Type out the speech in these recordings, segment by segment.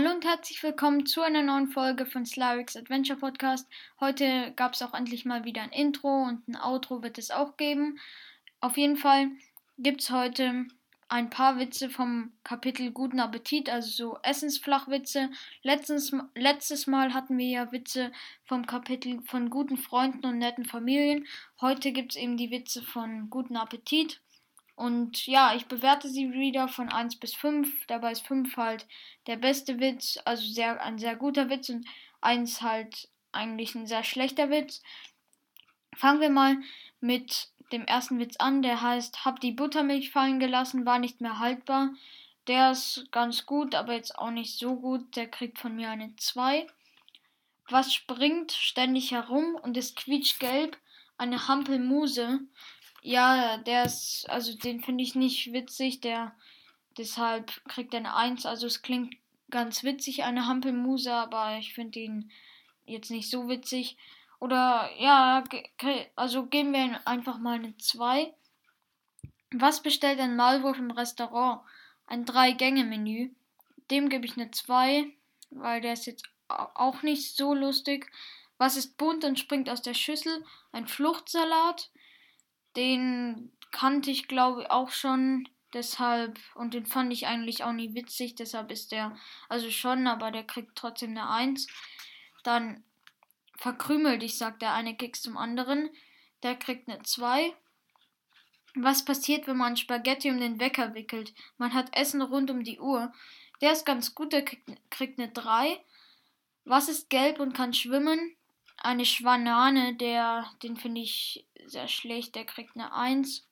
Hallo und herzlich willkommen zu einer neuen Folge von Slarix Adventure Podcast. Heute gab es auch endlich mal wieder ein Intro und ein Outro wird es auch geben. Auf jeden Fall gibt es heute ein paar Witze vom Kapitel Guten Appetit, also so Essensflachwitze. Letztens, letztes Mal hatten wir ja Witze vom Kapitel von guten Freunden und netten Familien. Heute gibt es eben die Witze von Guten Appetit. Und ja, ich bewerte sie wieder von 1 bis 5. Dabei ist 5 halt der beste Witz, also sehr, ein sehr guter Witz und 1 halt eigentlich ein sehr schlechter Witz. Fangen wir mal mit dem ersten Witz an. Der heißt, hab die Buttermilch fallen gelassen, war nicht mehr haltbar. Der ist ganz gut, aber jetzt auch nicht so gut. Der kriegt von mir eine 2. Was springt ständig herum und ist quietschgelb? Eine Hampelmuse. Ja, der ist, also den finde ich nicht witzig, der deshalb kriegt er eine 1. Also es klingt ganz witzig, eine Hampelmuse, aber ich finde ihn jetzt nicht so witzig. Oder ja, also geben wir ihm einfach mal eine 2. Was bestellt ein Maulwurf im Restaurant? Ein Drei-Gänge-Menü. Dem gebe ich eine 2, weil der ist jetzt auch nicht so lustig. Was ist bunt und springt aus der Schüssel? Ein Fluchtsalat. Den kannte ich, glaube ich, auch schon. Deshalb, und den fand ich eigentlich auch nie witzig. Deshalb ist der, also schon, aber der kriegt trotzdem eine 1. Dann verkrümel dich, sagt der eine Keks zum anderen. Der kriegt eine 2. Was passiert, wenn man Spaghetti um den Wecker wickelt? Man hat Essen rund um die Uhr. Der ist ganz gut, der kriegt eine 3. Was ist gelb und kann schwimmen? Eine Schwanane, der, den finde ich sehr schlecht, der kriegt eine 1.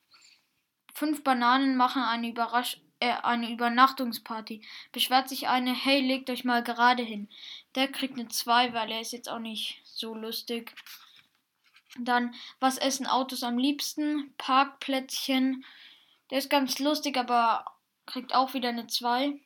Fünf Bananen machen eine, Überrasch äh, eine Übernachtungsparty. Beschwert sich eine, hey, legt euch mal gerade hin. Der kriegt eine 2, weil er ist jetzt auch nicht so lustig. Dann, was essen Autos am liebsten? Parkplätzchen. Der ist ganz lustig, aber kriegt auch wieder eine 2.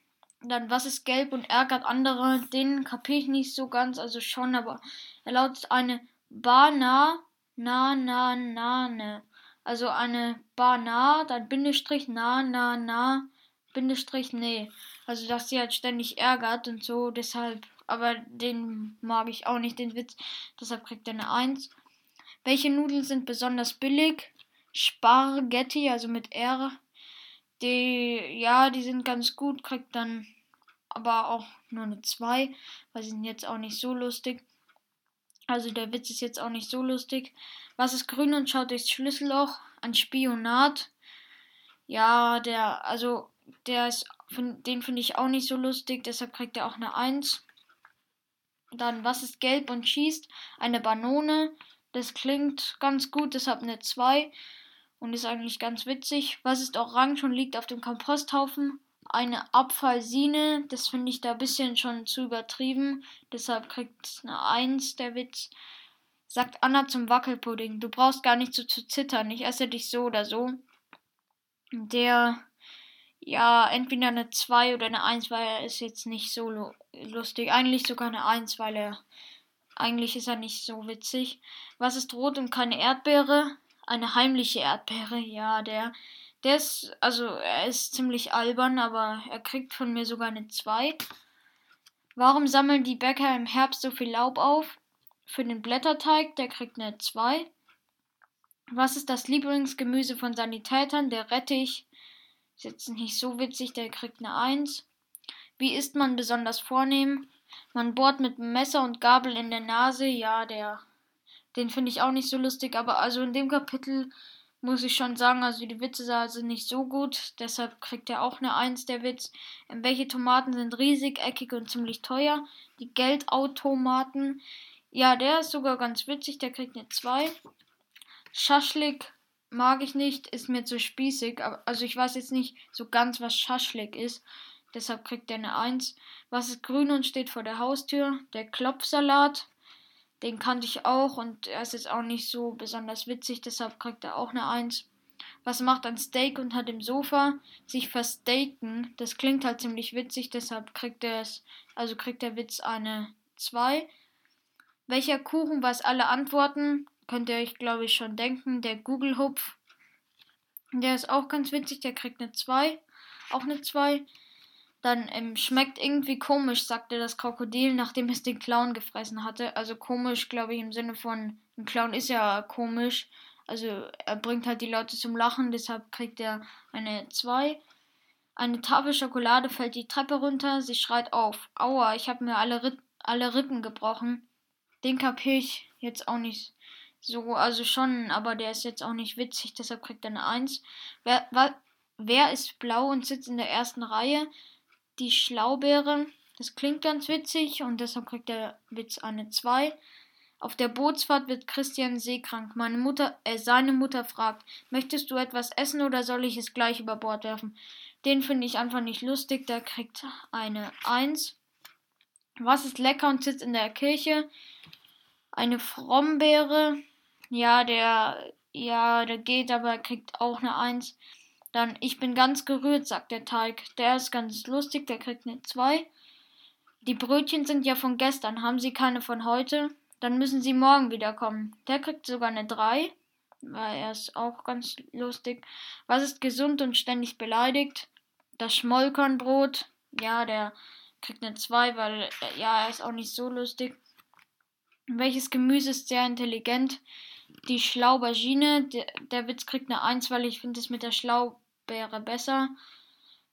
Dann, was ist gelb und ärgert andere? Den kapiere ich nicht so ganz, also schon, aber er lautet eine Bana, na, na, na, ne. Also eine Bana, dann Bindestrich, na, na, na, Bindestrich, nee. Also, dass sie halt ständig ärgert und so, deshalb, aber den mag ich auch nicht, den Witz. Deshalb kriegt er eine 1. Welche Nudeln sind besonders billig? Spaghetti, also mit R. Die, ja, die sind ganz gut, kriegt dann aber auch nur eine 2, weil sie sind jetzt auch nicht so lustig. Also der Witz ist jetzt auch nicht so lustig. Was ist grün und schaut durchs Schlüsselloch? Ein Spionat. Ja, der, also der ist, den finde ich auch nicht so lustig, deshalb kriegt er auch eine 1. Dann, was ist gelb und schießt? Eine Banone. Das klingt ganz gut, deshalb eine 2 und ist eigentlich ganz witzig. Was ist orange und liegt auf dem Komposthaufen? Eine Abfallsine, das finde ich da ein bisschen schon zu übertrieben. Deshalb kriegt es eine 1 der Witz. Sagt Anna zum Wackelpudding, du brauchst gar nicht so zu zittern, ich esse dich so oder so. Der, ja, entweder eine 2 oder eine 1, weil er ist jetzt nicht so lustig. Eigentlich sogar eine 1, weil er, eigentlich ist er nicht so witzig. Was ist rot und keine Erdbeere? Eine heimliche Erdbeere, ja, der. Der ist, also er ist ziemlich albern, aber er kriegt von mir sogar eine 2. Warum sammeln die Bäcker im Herbst so viel Laub auf? Für den Blätterteig, der kriegt eine 2. Was ist das Lieblingsgemüse von Sanitätern? Der Rettich. Ist jetzt nicht so witzig, der kriegt eine 1. Wie isst man besonders vornehm? Man bohrt mit Messer und Gabel in der Nase. Ja, der den finde ich auch nicht so lustig, aber also in dem Kapitel muss ich schon sagen, also die Witze sind nicht so gut, deshalb kriegt er auch eine 1 der Witz. Ähm, welche Tomaten sind riesig, eckig und ziemlich teuer? Die Geldautomaten. Ja, der ist sogar ganz witzig, der kriegt eine 2. Schaschlik mag ich nicht, ist mir zu spießig, also ich weiß jetzt nicht so ganz, was Schaschlik ist. Deshalb kriegt er eine 1. Was ist grün und steht vor der Haustür? Der Klopfsalat. Den kannte ich auch und er ist jetzt auch nicht so besonders witzig, deshalb kriegt er auch eine 1. Was macht ein Steak unter dem Sofa? Sich verstaken. Das klingt halt ziemlich witzig, deshalb kriegt er es, also kriegt der Witz eine 2. Welcher Kuchen weiß alle Antworten? Könnt ihr euch, glaube ich, schon denken. Der Google-Hupf. Der ist auch ganz witzig, der kriegt eine 2. Auch eine 2. Dann ähm, schmeckt irgendwie komisch, sagte das Krokodil, nachdem es den Clown gefressen hatte. Also komisch, glaube ich, im Sinne von, ein Clown ist ja komisch. Also er bringt halt die Leute zum Lachen, deshalb kriegt er eine 2. Eine Tafel Schokolade fällt die Treppe runter, sie schreit auf. Aua, ich habe mir alle, Ripp alle Rippen gebrochen. Den kapiere ich jetzt auch nicht so, also schon, aber der ist jetzt auch nicht witzig, deshalb kriegt er eine 1. Wer, wer ist blau und sitzt in der ersten Reihe? Die Schlaubeere. Das klingt ganz witzig und deshalb kriegt der Witz eine 2. Auf der Bootsfahrt wird Christian seekrank. Meine Mutter, äh, seine Mutter fragt, möchtest du etwas essen oder soll ich es gleich über Bord werfen? Den finde ich einfach nicht lustig, der kriegt eine 1. Was ist lecker und sitzt in der Kirche? Eine Frombeere. Ja, der, ja, der geht, aber er kriegt auch eine 1. Dann, ich bin ganz gerührt, sagt der Teig. Der ist ganz lustig, der kriegt eine 2. Die Brötchen sind ja von gestern, haben Sie keine von heute? Dann müssen Sie morgen wiederkommen. Der kriegt sogar eine 3, weil er ist auch ganz lustig. Was ist gesund und ständig beleidigt? Das Schmollkornbrot. Ja, der kriegt eine 2, weil, äh, ja, er ist auch nicht so lustig. Welches Gemüse ist sehr intelligent? die Schlaubergine. Der, der Witz kriegt eine 1, weil ich finde es mit der Schlaubeere besser.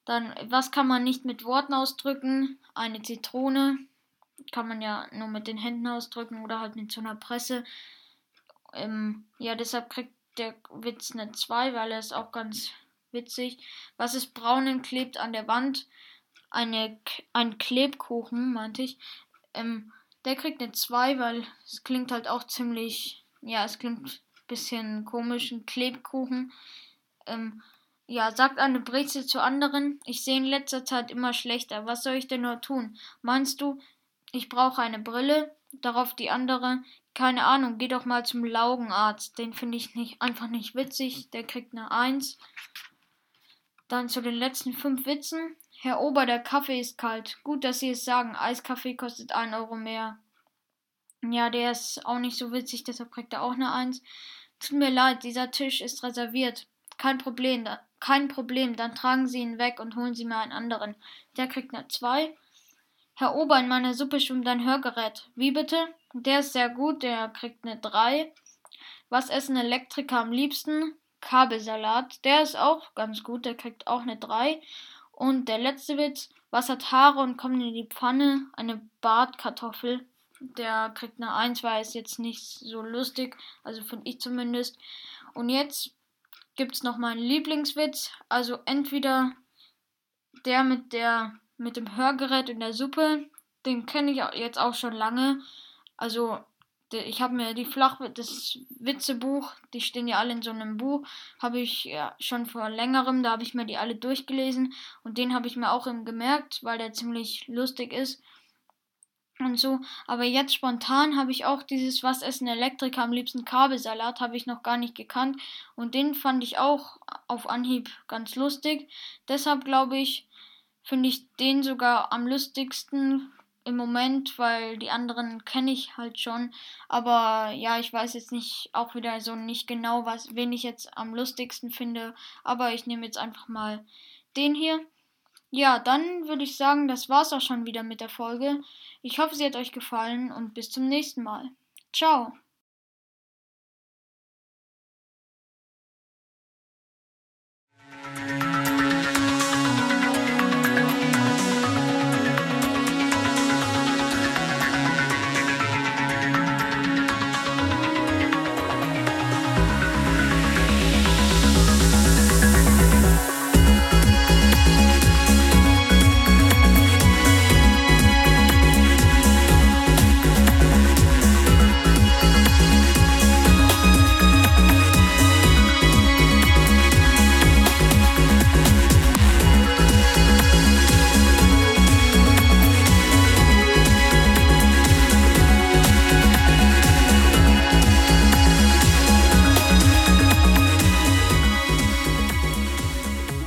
Dann, was kann man nicht mit Worten ausdrücken? Eine Zitrone. Kann man ja nur mit den Händen ausdrücken oder halt mit so einer Presse. Ähm, ja, deshalb kriegt der Witz eine 2, weil er ist auch ganz witzig. Was ist braun und klebt an der Wand? Eine, ein Klebkuchen, meinte ich. Ähm, der kriegt eine 2, weil es klingt halt auch ziemlich ja, es klingt ein bisschen komisch, ein Klebkuchen. Ähm, ja, sagt eine Brezel zu anderen, ich sehe in letzter Zeit immer schlechter. Was soll ich denn nur tun? Meinst du, ich brauche eine Brille? Darauf die andere, keine Ahnung, geh doch mal zum Laugenarzt. Den finde ich nicht, einfach nicht witzig. Der kriegt eine Eins. Dann zu den letzten fünf Witzen. Herr Ober, der Kaffee ist kalt. Gut, dass Sie es sagen. Eiskaffee kostet ein Euro mehr. Ja, der ist auch nicht so witzig, deshalb kriegt er auch eine Eins. Tut mir leid, dieser Tisch ist reserviert. Kein Problem, da, kein Problem, dann tragen Sie ihn weg und holen Sie mir einen anderen. Der kriegt eine 2. Herr Ober, in meiner Suppe schwimmt ein Hörgerät. Wie bitte? Der ist sehr gut, der kriegt eine 3. Was essen Elektriker am liebsten? Kabelsalat. Der ist auch ganz gut, der kriegt auch eine 3. Und der letzte Witz, was hat Haare und kommt in die Pfanne? Eine Bartkartoffel der kriegt eine 1, weil es jetzt nicht so lustig, also finde ich zumindest. Und jetzt gibt es noch meinen Lieblingswitz, also entweder der mit der mit dem Hörgerät in der Suppe, den kenne ich jetzt auch schon lange. Also ich habe mir die Flach das Witzebuch, die stehen ja alle in so einem Buch, habe ich ja schon vor längerem, da habe ich mir die alle durchgelesen und den habe ich mir auch eben gemerkt, weil der ziemlich lustig ist und so. Aber jetzt spontan habe ich auch dieses Was essen Elektriker am liebsten Kabelsalat, habe ich noch gar nicht gekannt. Und den fand ich auch auf Anhieb ganz lustig. Deshalb glaube ich, finde ich den sogar am lustigsten im Moment, weil die anderen kenne ich halt schon. Aber ja, ich weiß jetzt nicht auch wieder so nicht genau, was, wen ich jetzt am lustigsten finde. Aber ich nehme jetzt einfach mal den hier. Ja, dann würde ich sagen, das war's auch schon wieder mit der Folge. Ich hoffe, sie hat euch gefallen und bis zum nächsten Mal. Ciao.